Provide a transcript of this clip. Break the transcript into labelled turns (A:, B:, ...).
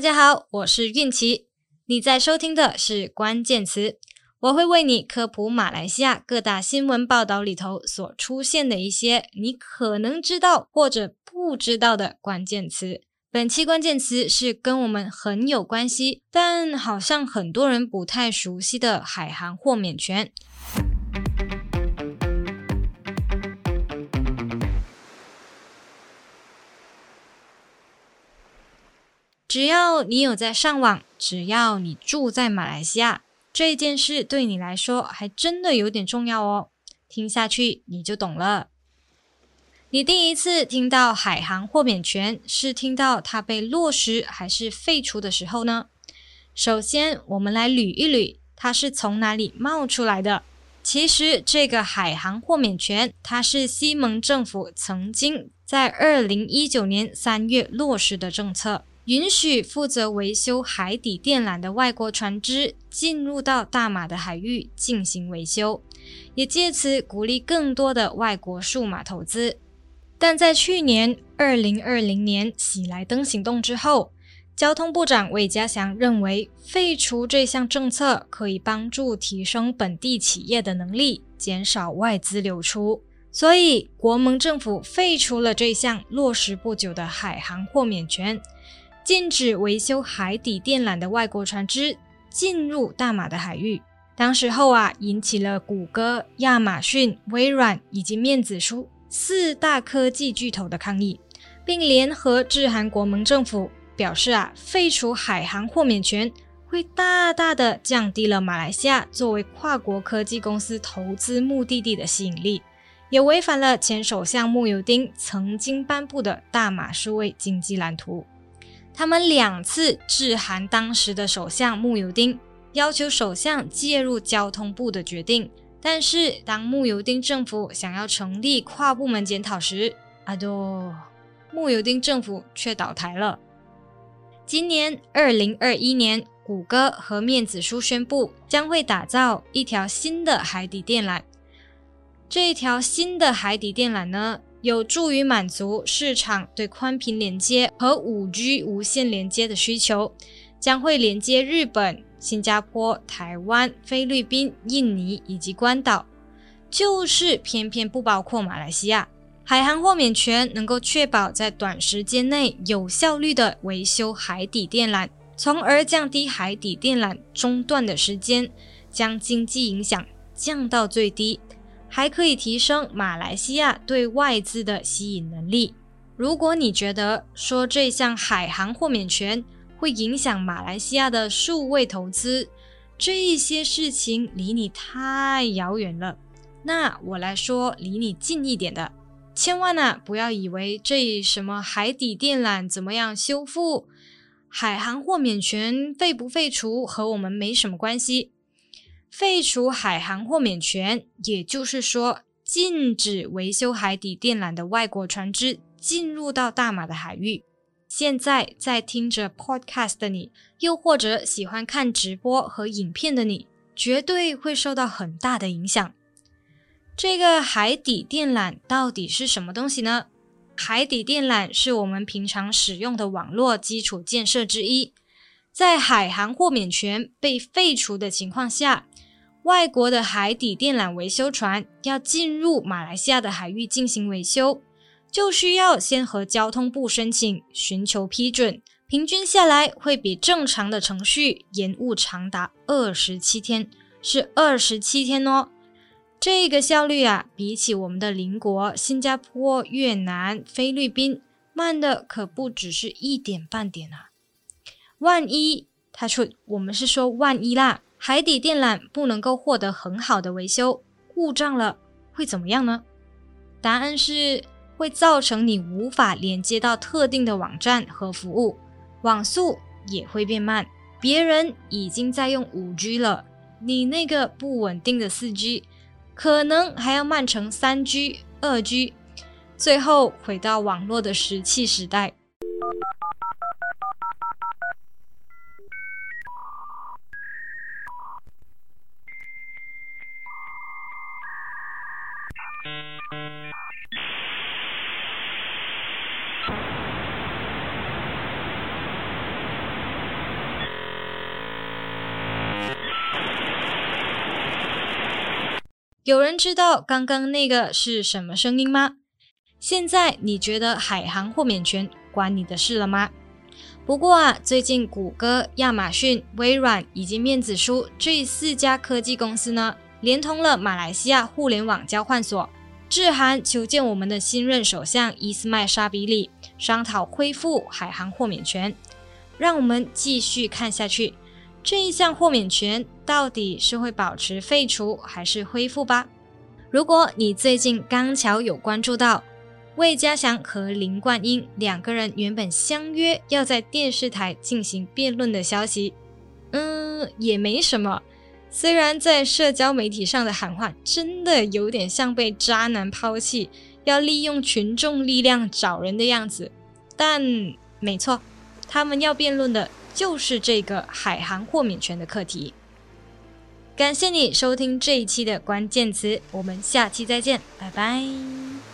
A: 大家好，我是韵琪，你在收听的是关键词，我会为你科普马来西亚各大新闻报道里头所出现的一些你可能知道或者不知道的关键词。本期关键词是跟我们很有关系，但好像很多人不太熟悉的海航豁免权。只要你有在上网，只要你住在马来西亚，这件事对你来说还真的有点重要哦。听下去你就懂了。你第一次听到海航豁免权，是听到它被落实还是废除的时候呢？首先，我们来捋一捋，它是从哪里冒出来的？其实，这个海航豁免权，它是西蒙政府曾经在二零一九年三月落实的政策，允许负责维修海底电缆的外国船只进入到大马的海域进行维修，也借此鼓励更多的外国数码投资。但在去年二零二零年喜来登行动之后，交通部长魏家祥认为废除这项政策可以帮助提升本地企业的能力，减少外资流出，所以国盟政府废除了这项落实不久的海航豁免权，禁止维修海底电缆的外国船只进入大马的海域。当时候啊，引起了谷歌、亚马逊、微软以及面子书。四大科技巨头的抗议，并联合致函国盟政府，表示啊，废除海航豁免权会大大的降低了马来西亚作为跨国科技公司投资目的地的吸引力，也违反了前首相慕尤丁曾经颁布的大马数位经济蓝图。他们两次致函当时的首相穆尤丁，要求首相介入交通部的决定。但是，当穆尤丁政府想要成立跨部门检讨时，阿多，穆尤丁政府却倒台了。今年二零二一年，谷歌和面子书宣布将会打造一条新的海底电缆。这一条新的海底电缆呢，有助于满足市场对宽频连接和五 G 无线连接的需求，将会连接日本。新加坡、台湾、菲律宾、印尼以及关岛，就是偏偏不包括马来西亚。海航豁免权能够确保在短时间内有效率地维修海底电缆，从而降低海底电缆中断的时间，将经济影响降到最低，还可以提升马来西亚对外资的吸引能力。如果你觉得说这项海航豁免权，会影响马来西亚的数位投资，这一些事情离你太遥远了。那我来说离你近一点的，千万呢、啊、不要以为这什么海底电缆怎么样修复，海航豁免权废不废除和我们没什么关系。废除海航豁免权，也就是说禁止维修海底电缆的外国船只进入到大马的海域。现在在听着 podcast 的你，又或者喜欢看直播和影片的你，绝对会受到很大的影响。这个海底电缆到底是什么东西呢？海底电缆是我们平常使用的网络基础建设之一。在海航豁免权被废除的情况下，外国的海底电缆维修船要进入马来西亚的海域进行维修。就需要先和交通部申请，寻求批准，平均下来会比正常的程序延误长达二十七天，是二十七天哦。这个效率啊，比起我们的邻国新加坡、越南、菲律宾，慢的可不只是一点半点啊。万一他说，我们是说万一啦，海底电缆不能够获得很好的维修，故障了会怎么样呢？答案是。会造成你无法连接到特定的网站和服务，网速也会变慢。别人已经在用五 G 了，你那个不稳定的四 G，可能还要慢成三 G、二 G，最后回到网络的石器时代。有人知道刚刚那个是什么声音吗？现在你觉得海航豁免权关你的事了吗？不过啊最近谷歌亚马逊微软以及面子书这四家科技公司呢连通了马来西亚互联网交换所，致函求见我们的新任首相伊斯迈沙比里，商讨恢复海航豁免权。让我们继续看下去，这一项豁免权到底是会保持废除还是恢复吧？如果你最近刚巧有关注到。魏嘉祥和林冠英两个人原本相约要在电视台进行辩论的消息，嗯，也没什么。虽然在社交媒体上的喊话真的有点像被渣男抛弃，要利用群众力量找人的样子，但没错，他们要辩论的就是这个海航豁免权的课题。感谢你收听这一期的关键词，我们下期再见，拜拜。